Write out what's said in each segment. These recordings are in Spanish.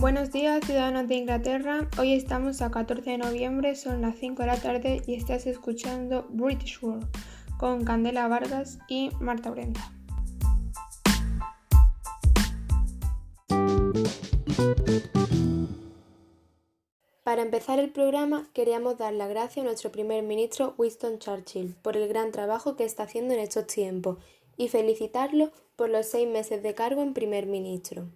Buenos días ciudadanos de Inglaterra, hoy estamos a 14 de noviembre, son las 5 de la tarde y estás escuchando British World con Candela Vargas y Marta Brenda. Para empezar el programa queríamos dar las gracias a nuestro primer ministro Winston Churchill por el gran trabajo que está haciendo en estos tiempos y felicitarlo por los seis meses de cargo en primer ministro.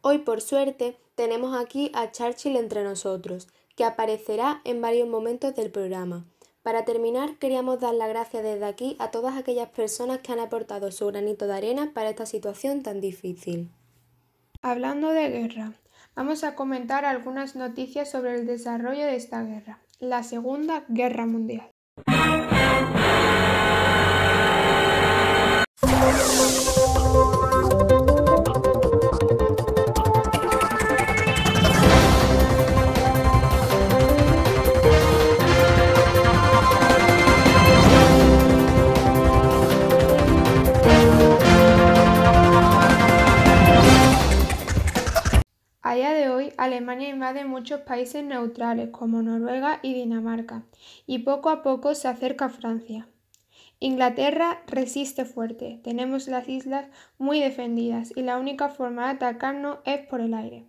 Hoy, por suerte, tenemos aquí a Churchill entre nosotros, que aparecerá en varios momentos del programa. Para terminar, queríamos dar las gracias desde aquí a todas aquellas personas que han aportado su granito de arena para esta situación tan difícil. Hablando de guerra, vamos a comentar algunas noticias sobre el desarrollo de esta guerra, la Segunda Guerra Mundial. Alemania invade muchos países neutrales como Noruega y Dinamarca, y poco a poco se acerca a Francia. Inglaterra resiste fuerte, tenemos las islas muy defendidas y la única forma de atacarnos es por el aire.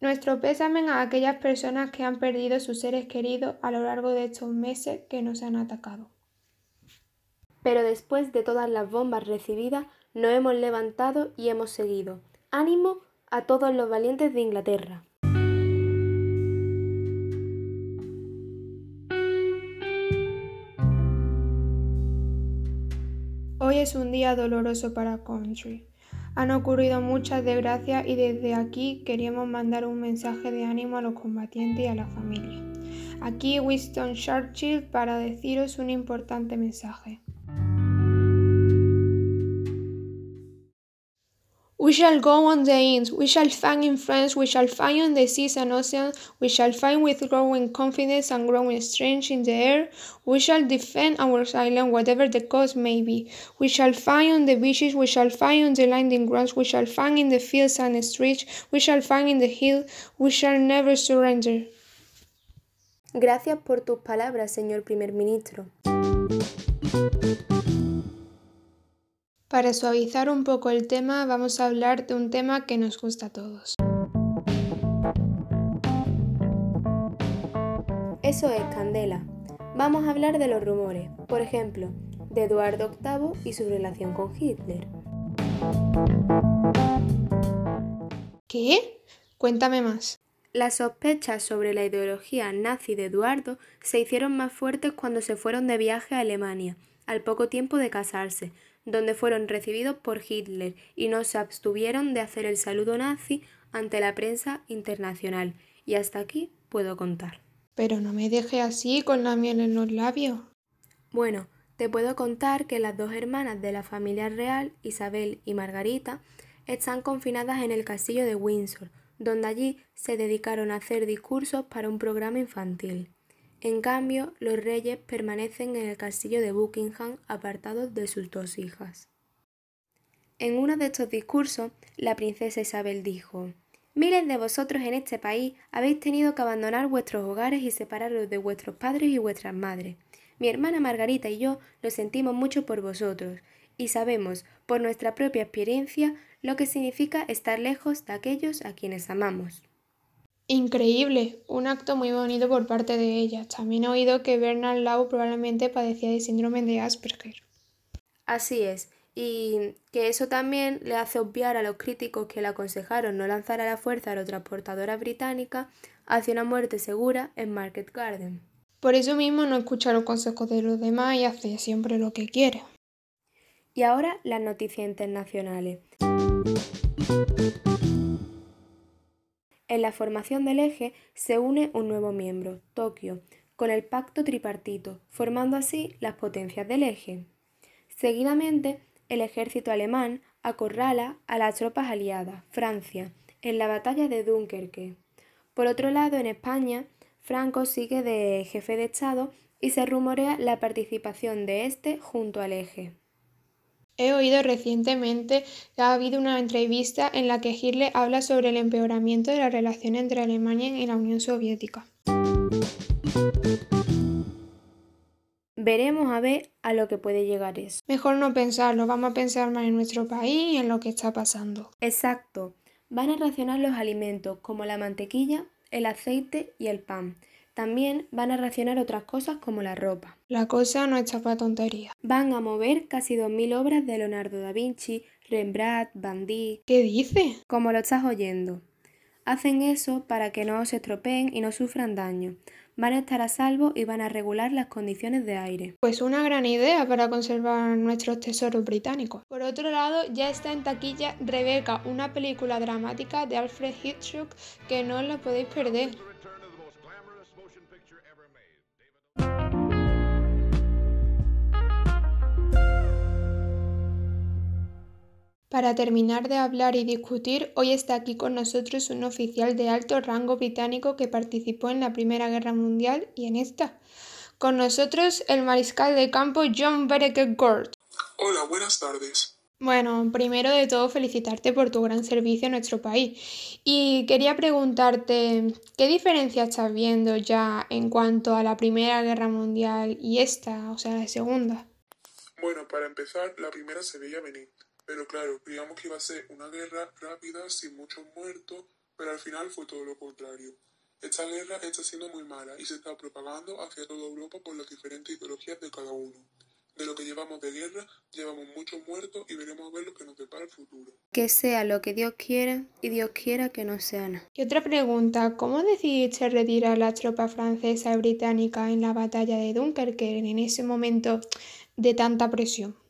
Nuestro pésame a aquellas personas que han perdido sus seres queridos a lo largo de estos meses que nos han atacado. Pero después de todas las bombas recibidas, nos hemos levantado y hemos seguido. ¡Ánimo! A todos los valientes de Inglaterra. Hoy es un día doloroso para Country. Han ocurrido muchas desgracias y desde aquí queríamos mandar un mensaje de ánimo a los combatientes y a la familia. Aquí Winston Churchill para deciros un importante mensaje. We shall go on the inns, we shall find in friends, we shall find on the seas and oceans, we shall find with growing confidence and growing strength in the air, we shall defend our island whatever the cost may be. We shall find on the beaches, we shall find on the landing grounds, we shall find in the fields and streets, we shall find in the hill, we shall never surrender. Gracias por tus palabras, señor primer ministro. Para suavizar un poco el tema, vamos a hablar de un tema que nos gusta a todos. Eso es, Candela. Vamos a hablar de los rumores, por ejemplo, de Eduardo VIII y su relación con Hitler. ¿Qué? Cuéntame más. Las sospechas sobre la ideología nazi de Eduardo se hicieron más fuertes cuando se fueron de viaje a Alemania, al poco tiempo de casarse, donde fueron recibidos por Hitler y no se abstuvieron de hacer el saludo nazi ante la prensa internacional. Y hasta aquí puedo contar. Pero no me deje así con la miel en los labios. Bueno, te puedo contar que las dos hermanas de la familia real, Isabel y Margarita, están confinadas en el castillo de Windsor, donde allí se dedicaron a hacer discursos para un programa infantil. En cambio, los reyes permanecen en el castillo de Buckingham apartados de sus dos hijas. En uno de estos discursos, la princesa Isabel dijo Miles de vosotros en este país habéis tenido que abandonar vuestros hogares y separaros de vuestros padres y vuestras madres. Mi hermana Margarita y yo lo sentimos mucho por vosotros y sabemos, por nuestra propia experiencia, lo que significa estar lejos de aquellos a quienes amamos. Increíble, un acto muy bonito por parte de ella. También he oído que Bernard Law probablemente padecía de síndrome de Asperger. Así es, y que eso también le hace obviar a los críticos que le aconsejaron no lanzar a la fuerza a la transportadora británica hacia una muerte segura en Market Garden. Por eso mismo no escucha los consejos de los demás y hace siempre lo que quiere. Y ahora las noticias internacionales. En la formación del eje se une un nuevo miembro, Tokio, con el pacto tripartito, formando así las potencias del eje. Seguidamente, el ejército alemán acorrala a las tropas aliadas, Francia, en la batalla de Dunkerque. Por otro lado, en España, Franco sigue de jefe de Estado y se rumorea la participación de este junto al eje. He oído recientemente que ha habido una entrevista en la que Hitler habla sobre el empeoramiento de la relación entre Alemania y la Unión Soviética. Veremos a ver a lo que puede llegar eso. Mejor no pensarlo, vamos a pensar más en nuestro país y en lo que está pasando. Exacto. Van a racionar los alimentos como la mantequilla, el aceite y el pan. También van a racionar otras cosas como la ropa. La cosa no está para tontería. Van a mover casi 2.000 obras de Leonardo da Vinci, Rembrandt, Van Dyck. ¿Qué dice? Como lo estás oyendo. Hacen eso para que no se estropeen y no sufran daño. Van a estar a salvo y van a regular las condiciones de aire. Pues una gran idea para conservar nuestros tesoros británicos. Por otro lado, ya está en taquilla Rebecca, una película dramática de Alfred Hitchcock que no la podéis perder. Para terminar de hablar y discutir, hoy está aquí con nosotros un oficial de alto rango británico que participó en la Primera Guerra Mundial y en esta. Con nosotros el mariscal de campo John Bereker Gord. Hola, buenas tardes. Bueno, primero de todo felicitarte por tu gran servicio a nuestro país. Y quería preguntarte, ¿qué diferencia estás viendo ya en cuanto a la Primera Guerra Mundial y esta, o sea, la Segunda? Bueno, para empezar, la primera se veía venir. Pero claro, creíamos que iba a ser una guerra rápida, sin muchos muertos, pero al final fue todo lo contrario. Esta guerra está siendo muy mala y se está propagando hacia toda Europa por las diferentes ideologías de cada uno. De lo que llevamos de guerra, llevamos muchos muertos y veremos a ver lo que nos depara el futuro. Que sea lo que Dios quiera y Dios quiera que no sea nada. Y otra pregunta, ¿cómo decidiste retirar las tropas francesas y británicas en la batalla de Dunkerque en ese momento de tanta presión?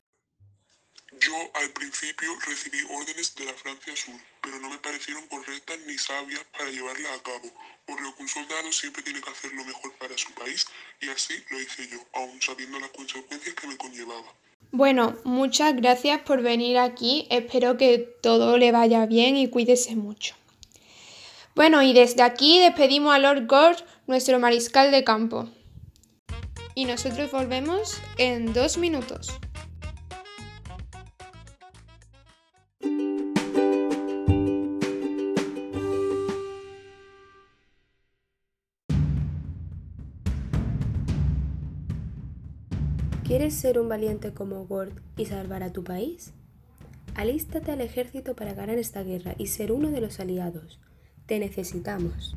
Yo al principio recibí órdenes de la Francia Sur, pero no me parecieron correctas ni sabias para llevarlas a cabo, por lo que un soldado siempre tiene que hacer lo mejor para su país y así lo hice yo, aun sabiendo las consecuencias que me conllevaba. Bueno, muchas gracias por venir aquí, espero que todo le vaya bien y cuídese mucho. Bueno, y desde aquí despedimos a Lord Gord, nuestro mariscal de campo. Y nosotros volvemos en dos minutos. ¿Quieres ser un valiente como Gord y salvar a tu país? Alístate al ejército para ganar esta guerra y ser uno de los aliados. Te necesitamos.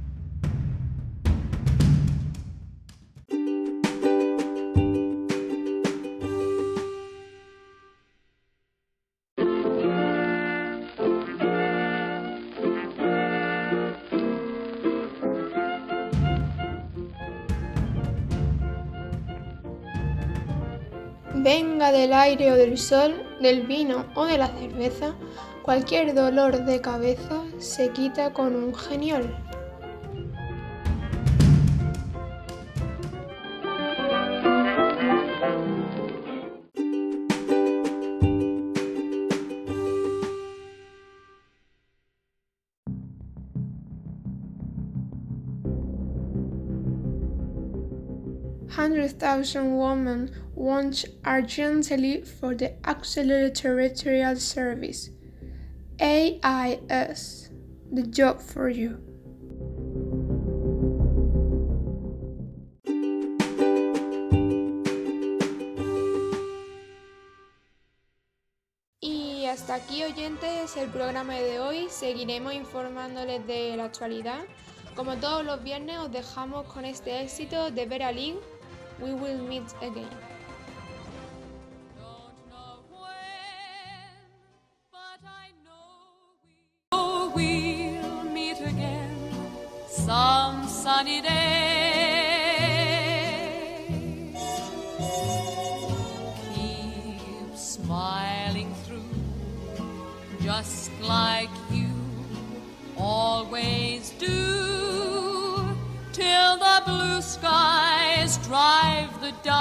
Venga del aire o del sol, del vino o de la cerveza, cualquier dolor de cabeza se quita con un geniol. Hundred thousand women want urgently for the Auxiliary Territorial Service. AIS, the job for you. Y hasta aquí oyentes el programa de hoy. Seguiremos informándoles de la actualidad. Como todos los viernes os dejamos con este éxito de Vera Lynn we will meet again. Some sunny day. Keep smiling through, just like you always do, till the blue skies drive the dark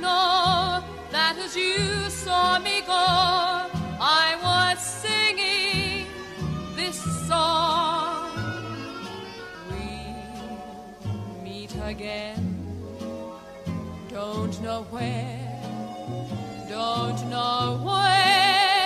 know that as you saw me go, I was singing this song. We meet again, don't know where, don't know where.